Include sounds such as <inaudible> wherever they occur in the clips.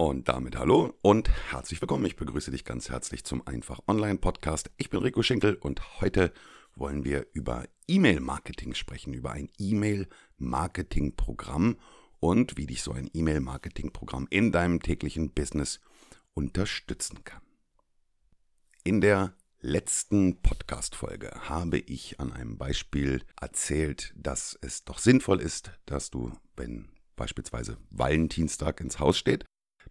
Und damit hallo und herzlich willkommen. Ich begrüße dich ganz herzlich zum Einfach Online Podcast. Ich bin Rico Schinkel und heute wollen wir über E-Mail-Marketing sprechen, über ein E-Mail-Marketing-Programm und wie dich so ein E-Mail-Marketing-Programm in deinem täglichen Business unterstützen kann. In der letzten Podcast-Folge habe ich an einem Beispiel erzählt, dass es doch sinnvoll ist, dass du, wenn beispielsweise Valentinstag ins Haus steht,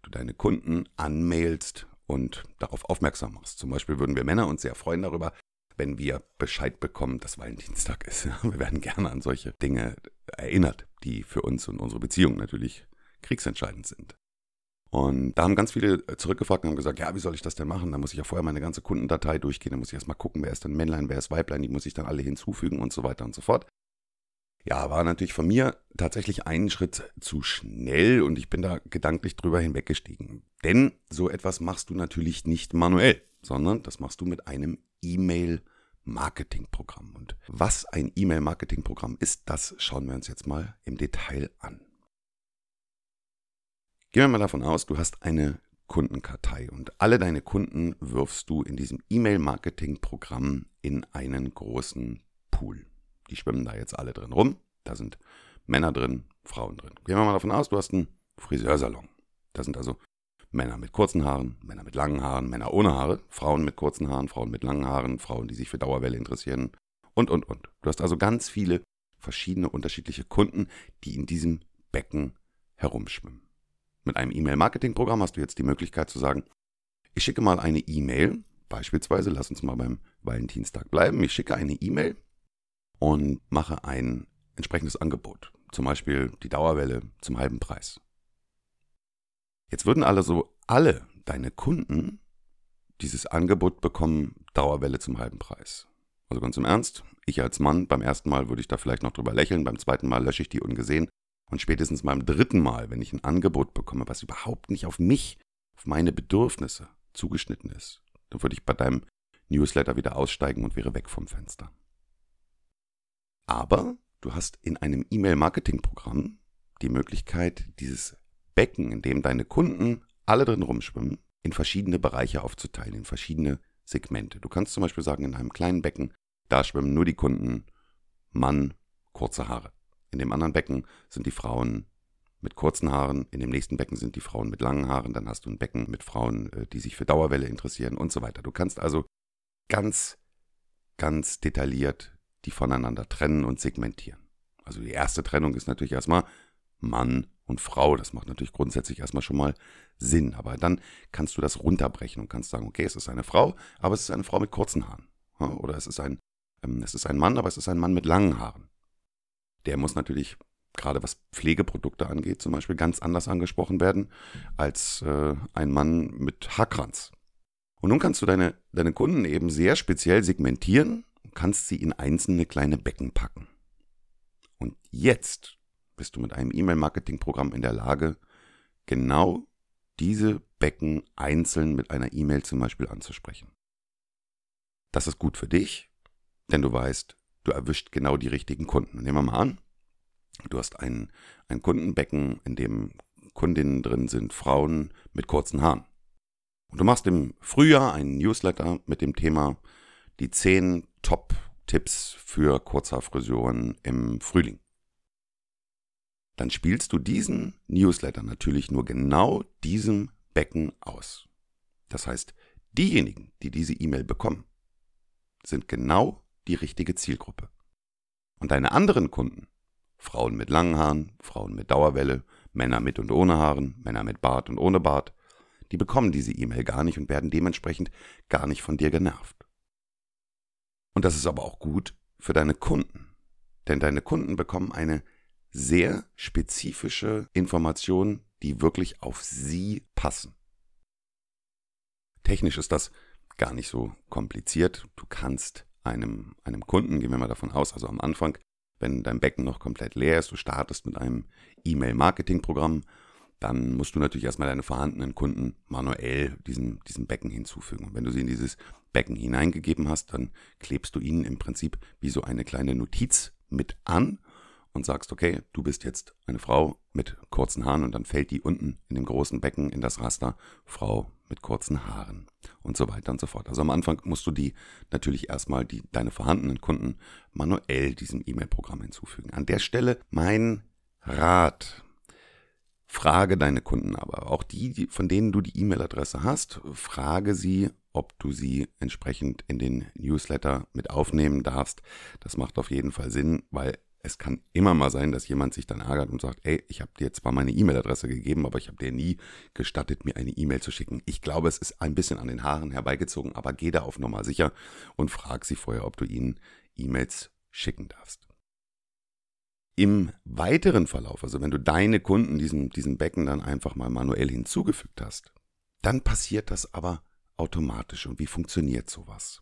du deine Kunden anmailst und darauf aufmerksam machst. Zum Beispiel würden wir Männer uns sehr freuen darüber, wenn wir Bescheid bekommen, dass Valentinstag ist. <laughs> Wir werden gerne an solche Dinge erinnert, die für uns und unsere Beziehung natürlich kriegsentscheidend sind. Und da haben ganz viele zurückgefragt und haben gesagt, ja, wie soll ich das denn machen? Da muss ich ja vorher meine ganze Kundendatei durchgehen, da muss ich erstmal gucken, wer ist denn Männlein, wer ist Weiblein, die muss ich dann alle hinzufügen und so weiter und so fort. Ja, war natürlich von mir tatsächlich einen Schritt zu schnell und ich bin da gedanklich drüber hinweggestiegen. Denn so etwas machst du natürlich nicht manuell, sondern das machst du mit einem E-Mail-Marketing-Programm. Und was ein E-Mail-Marketing-Programm ist, das schauen wir uns jetzt mal im Detail an. Gehen wir mal davon aus, du hast eine Kundenkartei und alle deine Kunden wirfst du in diesem E-Mail-Marketing-Programm in einen großen Pool. Die schwimmen da jetzt alle drin rum. Da sind Männer drin, Frauen drin. Gehen wir mal davon aus, du hast einen Friseursalon. Da sind also Männer mit kurzen Haaren, Männer mit langen Haaren, Männer ohne Haare, Frauen mit kurzen Haaren, Frauen mit langen Haaren, Frauen, die sich für Dauerwelle interessieren und, und, und. Du hast also ganz viele verschiedene unterschiedliche Kunden, die in diesem Becken herumschwimmen. Mit einem E-Mail-Marketing-Programm hast du jetzt die Möglichkeit zu sagen, ich schicke mal eine E-Mail, beispielsweise, lass uns mal beim Valentinstag bleiben, ich schicke eine E-Mail und mache ein entsprechendes Angebot. Zum Beispiel die Dauerwelle zum halben Preis. Jetzt würden also alle deine Kunden dieses Angebot bekommen, Dauerwelle zum halben Preis. Also ganz im Ernst, ich als Mann, beim ersten Mal würde ich da vielleicht noch drüber lächeln, beim zweiten Mal lösche ich die ungesehen und spätestens beim dritten Mal, wenn ich ein Angebot bekomme, was überhaupt nicht auf mich, auf meine Bedürfnisse zugeschnitten ist, dann würde ich bei deinem Newsletter wieder aussteigen und wäre weg vom Fenster. Aber du hast in einem E-Mail-Marketing-Programm die Möglichkeit, dieses Becken, in dem deine Kunden alle drin rumschwimmen, in verschiedene Bereiche aufzuteilen, in verschiedene Segmente. Du kannst zum Beispiel sagen, in einem kleinen Becken, da schwimmen nur die Kunden Mann, kurze Haare. In dem anderen Becken sind die Frauen mit kurzen Haaren, in dem nächsten Becken sind die Frauen mit langen Haaren, dann hast du ein Becken mit Frauen, äh, die sich für Dauerwelle interessieren und so weiter. Du kannst also ganz, ganz detailliert die voneinander trennen und segmentieren. Also die erste Trennung ist natürlich erstmal Mann und Frau. Das macht natürlich grundsätzlich erstmal schon mal Sinn. Aber dann kannst du das runterbrechen und kannst sagen, okay, es ist eine Frau, aber es ist eine Frau mit kurzen Haaren. Oder es ist ein, ähm, es ist ein Mann, aber es ist ein Mann mit langen Haaren. Der muss natürlich gerade was Pflegeprodukte angeht, zum Beispiel ganz anders angesprochen werden als äh, ein Mann mit Haarkranz. Und nun kannst du deine, deine Kunden eben sehr speziell segmentieren kannst sie in einzelne kleine Becken packen. Und jetzt bist du mit einem E-Mail-Marketing-Programm in der Lage, genau diese Becken einzeln mit einer E-Mail zum Beispiel anzusprechen. Das ist gut für dich, denn du weißt, du erwischt genau die richtigen Kunden. Nehmen wir mal an, du hast ein, ein Kundenbecken, in dem Kundinnen drin sind, Frauen mit kurzen Haaren. Und du machst im Frühjahr einen Newsletter mit dem Thema die zehn Top-Tipps für Kurzhaarfrisuren im Frühling. Dann spielst du diesen Newsletter natürlich nur genau diesem Becken aus. Das heißt, diejenigen, die diese E-Mail bekommen, sind genau die richtige Zielgruppe. Und deine anderen Kunden, Frauen mit langen Haaren, Frauen mit Dauerwelle, Männer mit und ohne Haaren, Männer mit Bart und ohne Bart, die bekommen diese E-Mail gar nicht und werden dementsprechend gar nicht von dir genervt. Und das ist aber auch gut für deine Kunden. Denn deine Kunden bekommen eine sehr spezifische Information, die wirklich auf sie passen. Technisch ist das gar nicht so kompliziert. Du kannst einem, einem Kunden, gehen wir mal davon aus, also am Anfang, wenn dein Becken noch komplett leer ist, du startest mit einem E-Mail-Marketing-Programm dann musst du natürlich erstmal deine vorhandenen Kunden manuell diesem, diesem Becken hinzufügen. Und wenn du sie in dieses Becken hineingegeben hast, dann klebst du ihnen im Prinzip wie so eine kleine Notiz mit an und sagst, okay, du bist jetzt eine Frau mit kurzen Haaren und dann fällt die unten in dem großen Becken in das Raster Frau mit kurzen Haaren und so weiter und so fort. Also am Anfang musst du die natürlich erstmal die, deine vorhandenen Kunden manuell diesem E-Mail-Programm hinzufügen. An der Stelle mein Rat. Frage deine Kunden aber, auch die, von denen du die E-Mail-Adresse hast, frage sie, ob du sie entsprechend in den Newsletter mit aufnehmen darfst. Das macht auf jeden Fall Sinn, weil es kann immer mal sein, dass jemand sich dann ärgert und sagt, ey, ich habe dir zwar meine E-Mail-Adresse gegeben, aber ich habe dir nie gestattet, mir eine E-Mail zu schicken. Ich glaube, es ist ein bisschen an den Haaren herbeigezogen, aber geh da auf Nummer sicher und frag sie vorher, ob du ihnen E-Mails schicken darfst. Im weiteren Verlauf, also wenn du deine Kunden diesem, diesem Becken dann einfach mal manuell hinzugefügt hast, dann passiert das aber automatisch. Und wie funktioniert sowas?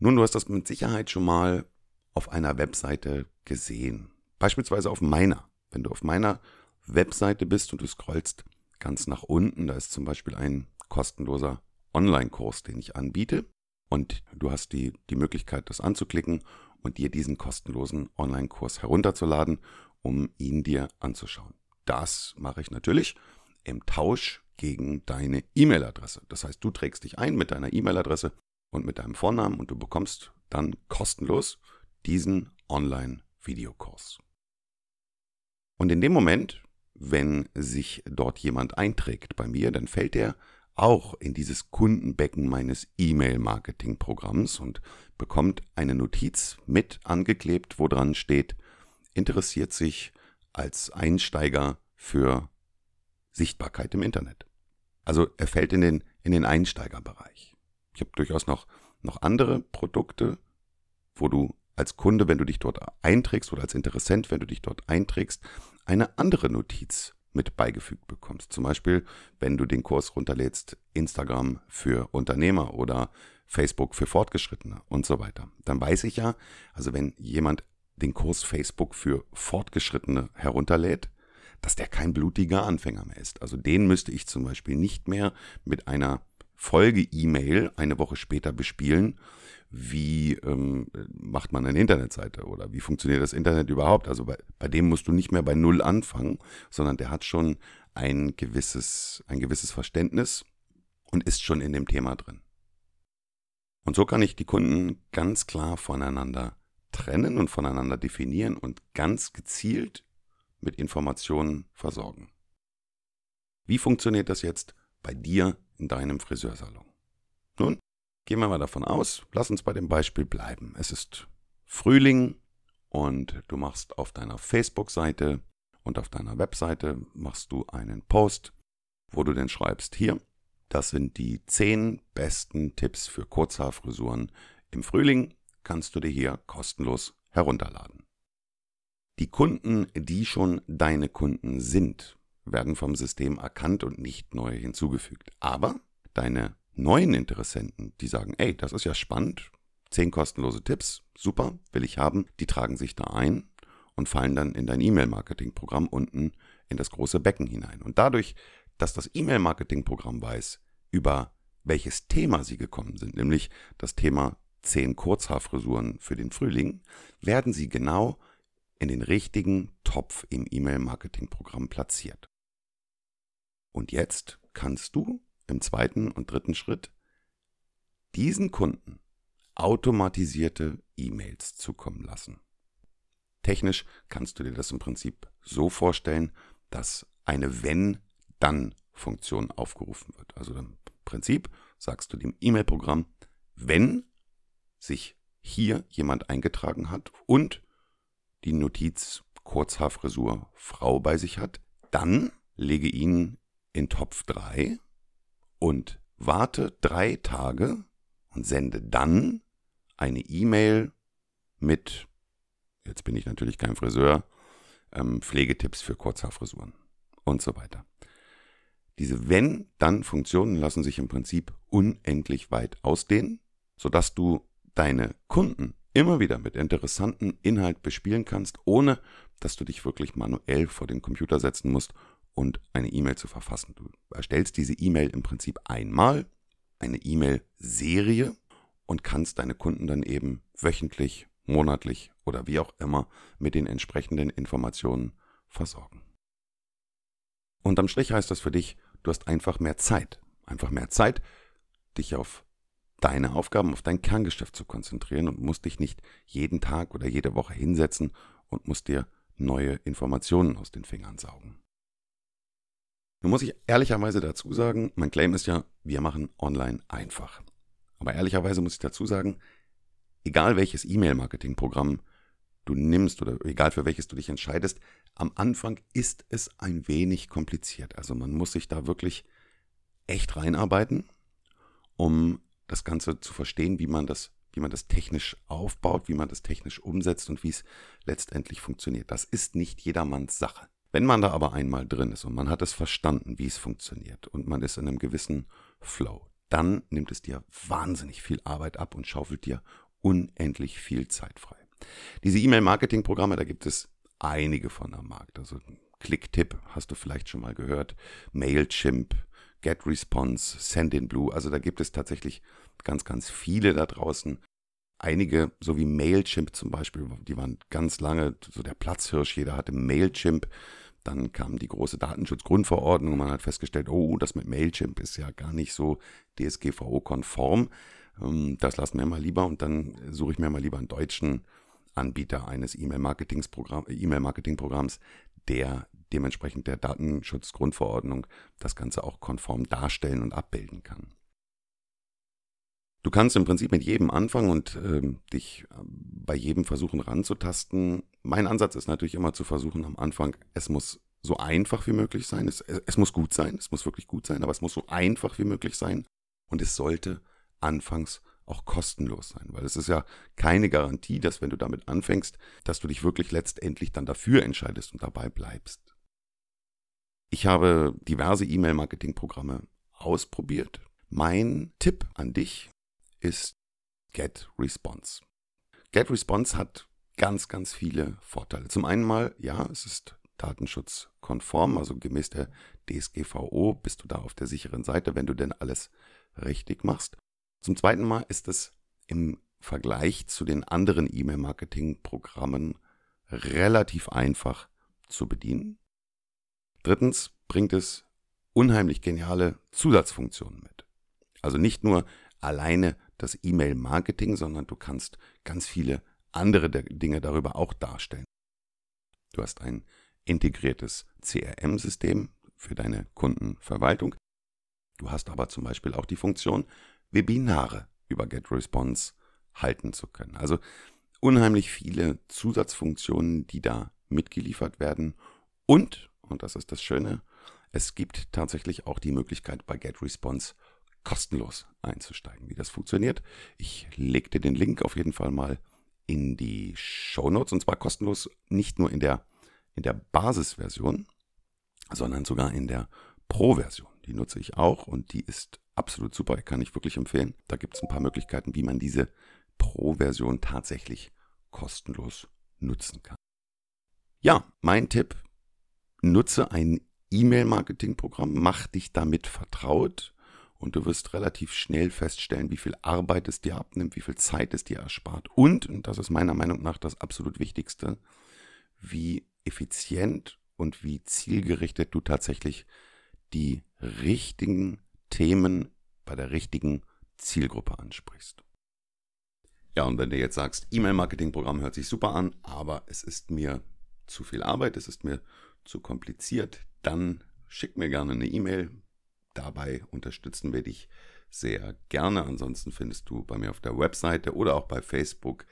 Nun, du hast das mit Sicherheit schon mal auf einer Webseite gesehen. Beispielsweise auf meiner. Wenn du auf meiner Webseite bist und du scrollst ganz nach unten, da ist zum Beispiel ein kostenloser Online-Kurs, den ich anbiete. Und du hast die, die Möglichkeit, das anzuklicken und dir diesen kostenlosen Online-Kurs herunterzuladen, um ihn dir anzuschauen. Das mache ich natürlich im Tausch gegen deine E-Mail-Adresse. Das heißt, du trägst dich ein mit deiner E-Mail-Adresse und mit deinem Vornamen und du bekommst dann kostenlos diesen Online-Videokurs. Und in dem Moment, wenn sich dort jemand einträgt bei mir, dann fällt er auch in dieses Kundenbecken meines E-Mail-Marketing-Programms und bekommt eine Notiz mit angeklebt, wo dran steht, interessiert sich als Einsteiger für Sichtbarkeit im Internet. Also er fällt in den, in den Einsteigerbereich. Ich habe durchaus noch, noch andere Produkte, wo du als Kunde, wenn du dich dort einträgst oder als Interessent, wenn du dich dort einträgst, eine andere Notiz mit beigefügt bekommst. Zum Beispiel, wenn du den Kurs runterlädst, Instagram für Unternehmer oder Facebook für Fortgeschrittene und so weiter. Dann weiß ich ja, also wenn jemand den Kurs Facebook für Fortgeschrittene herunterlädt, dass der kein blutiger Anfänger mehr ist. Also den müsste ich zum Beispiel nicht mehr mit einer Folge-E-Mail eine Woche später bespielen, wie ähm, macht man eine Internetseite oder wie funktioniert das Internet überhaupt. Also bei, bei dem musst du nicht mehr bei Null anfangen, sondern der hat schon ein gewisses, ein gewisses Verständnis und ist schon in dem Thema drin. Und so kann ich die Kunden ganz klar voneinander trennen und voneinander definieren und ganz gezielt mit Informationen versorgen. Wie funktioniert das jetzt bei dir in deinem Friseursalon? Nun, Gehen wir mal davon aus, lass uns bei dem Beispiel bleiben. Es ist Frühling und du machst auf deiner Facebook-Seite und auf deiner Webseite machst du einen Post, wo du denn schreibst, hier, das sind die zehn besten Tipps für Kurzhaarfrisuren im Frühling, kannst du dir hier kostenlos herunterladen. Die Kunden, die schon deine Kunden sind, werden vom System erkannt und nicht neu hinzugefügt. Aber deine neuen Interessenten, die sagen, ey, das ist ja spannend, zehn kostenlose Tipps, super, will ich haben, die tragen sich da ein und fallen dann in dein E-Mail-Marketing-Programm unten in das große Becken hinein. Und dadurch, dass das E-Mail-Marketing-Programm weiß, über welches Thema sie gekommen sind, nämlich das Thema zehn Kurzhaarfrisuren für den Frühling, werden sie genau in den richtigen Topf im E-Mail-Marketing-Programm platziert. Und jetzt kannst du im zweiten und dritten Schritt diesen Kunden automatisierte E-Mails zukommen lassen. Technisch kannst du dir das im Prinzip so vorstellen, dass eine Wenn-Dann-Funktion aufgerufen wird. Also im Prinzip sagst du dem E-Mail-Programm, wenn sich hier jemand eingetragen hat und die Notiz Kurzhaarfrisur Frau bei sich hat, dann lege ihn in Topf 3 und warte drei Tage und sende dann eine E-Mail mit, jetzt bin ich natürlich kein Friseur, ähm, Pflegetipps für Kurzhaarfrisuren und so weiter. Diese Wenn-Dann-Funktionen lassen sich im Prinzip unendlich weit ausdehnen, sodass du deine Kunden immer wieder mit interessanten Inhalt bespielen kannst, ohne dass du dich wirklich manuell vor den Computer setzen musst und eine E-Mail zu verfassen. Du erstellst diese E-Mail im Prinzip einmal, eine E-Mail-Serie und kannst deine Kunden dann eben wöchentlich, monatlich oder wie auch immer mit den entsprechenden Informationen versorgen. Unterm Strich heißt das für dich, du hast einfach mehr Zeit. Einfach mehr Zeit, dich auf deine Aufgaben, auf dein Kerngeschäft zu konzentrieren und musst dich nicht jeden Tag oder jede Woche hinsetzen und musst dir neue Informationen aus den Fingern saugen. Nun muss ich ehrlicherweise dazu sagen, mein Claim ist ja, wir machen online einfach. Aber ehrlicherweise muss ich dazu sagen, egal welches E-Mail-Marketing-Programm du nimmst oder egal für welches du dich entscheidest, am Anfang ist es ein wenig kompliziert. Also man muss sich da wirklich echt reinarbeiten, um das Ganze zu verstehen, wie man das, wie man das technisch aufbaut, wie man das technisch umsetzt und wie es letztendlich funktioniert. Das ist nicht jedermanns Sache. Wenn man da aber einmal drin ist und man hat es verstanden, wie es funktioniert und man ist in einem gewissen Flow, dann nimmt es dir wahnsinnig viel Arbeit ab und schaufelt dir unendlich viel Zeit frei. Diese E-Mail-Marketing-Programme, da gibt es einige von am Markt. Also Clicktip hast du vielleicht schon mal gehört, Mailchimp, GetResponse, Sendinblue. Also da gibt es tatsächlich ganz, ganz viele da draußen. Einige, so wie Mailchimp zum Beispiel, die waren ganz lange so der Platzhirsch. Jeder hatte Mailchimp. Dann kam die große Datenschutzgrundverordnung und man hat festgestellt, oh, das mit Mailchimp ist ja gar nicht so DSGVO-konform. Ähm, das lassen wir mal lieber und dann suche ich mir mal lieber einen deutschen Anbieter eines E-Mail-Marketing-Programms, der dementsprechend der Datenschutzgrundverordnung das Ganze auch konform darstellen und abbilden kann. Du kannst im Prinzip mit jedem anfangen und äh, dich äh, bei jedem versuchen ranzutasten. Mein Ansatz ist natürlich immer zu versuchen am Anfang, es muss so einfach wie möglich sein. Es, es muss gut sein, es muss wirklich gut sein, aber es muss so einfach wie möglich sein. Und es sollte anfangs auch kostenlos sein, weil es ist ja keine Garantie, dass wenn du damit anfängst, dass du dich wirklich letztendlich dann dafür entscheidest und dabei bleibst. Ich habe diverse E-Mail-Marketing-Programme ausprobiert. Mein Tipp an dich ist GetResponse. GetResponse hat ganz, ganz viele Vorteile. Zum einen mal, ja, es ist datenschutzkonform, also gemäß der DSGVO bist du da auf der sicheren Seite, wenn du denn alles richtig machst. Zum zweiten Mal ist es im Vergleich zu den anderen E-Mail-Marketing-Programmen relativ einfach zu bedienen. Drittens bringt es unheimlich geniale Zusatzfunktionen mit. Also nicht nur alleine das E-Mail-Marketing, sondern du kannst ganz viele andere Dinge darüber auch darstellen. Du hast ein integriertes CRM-System für deine Kundenverwaltung. Du hast aber zum Beispiel auch die Funktion, Webinare über GetResponse halten zu können. Also unheimlich viele Zusatzfunktionen, die da mitgeliefert werden. Und, und das ist das Schöne, es gibt tatsächlich auch die Möglichkeit bei GetResponse kostenlos einzusteigen. Wie das funktioniert, ich leg dir den Link auf jeden Fall mal in die Show Notes und zwar kostenlos nicht nur in der, in der Basisversion, sondern sogar in der Pro-Version. Die nutze ich auch und die ist absolut super, kann ich wirklich empfehlen. Da gibt es ein paar Möglichkeiten, wie man diese Pro-Version tatsächlich kostenlos nutzen kann. Ja, mein Tipp, nutze ein E-Mail-Marketing-Programm, mach dich damit vertraut und du wirst relativ schnell feststellen, wie viel Arbeit es dir abnimmt, wie viel Zeit es dir erspart und, und das ist meiner Meinung nach das absolut Wichtigste, wie effizient und wie zielgerichtet du tatsächlich die richtigen Themen bei der richtigen Zielgruppe ansprichst. Ja, und wenn du jetzt sagst, E-Mail-Marketing-Programm hört sich super an, aber es ist mir zu viel Arbeit, es ist mir zu kompliziert, dann schick mir gerne eine E-Mail. Dabei unterstützen wir dich sehr gerne. Ansonsten findest du bei mir auf der Webseite oder auch bei Facebook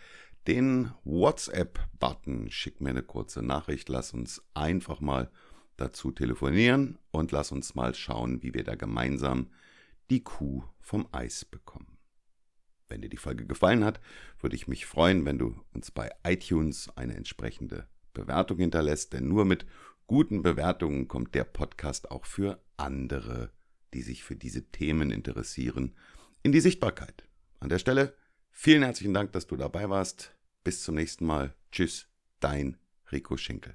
den WhatsApp-Button. Schick mir eine kurze Nachricht, lass uns einfach mal dazu telefonieren und lass uns mal schauen, wie wir da gemeinsam die Kuh vom Eis bekommen. Wenn dir die Folge gefallen hat, würde ich mich freuen, wenn du uns bei iTunes eine entsprechende Bewertung hinterlässt, denn nur mit guten Bewertungen kommt der Podcast auch für andere, die sich für diese Themen interessieren, in die Sichtbarkeit. An der Stelle vielen herzlichen Dank, dass du dabei warst. Bis zum nächsten Mal. Tschüss, dein Rico Schinkel.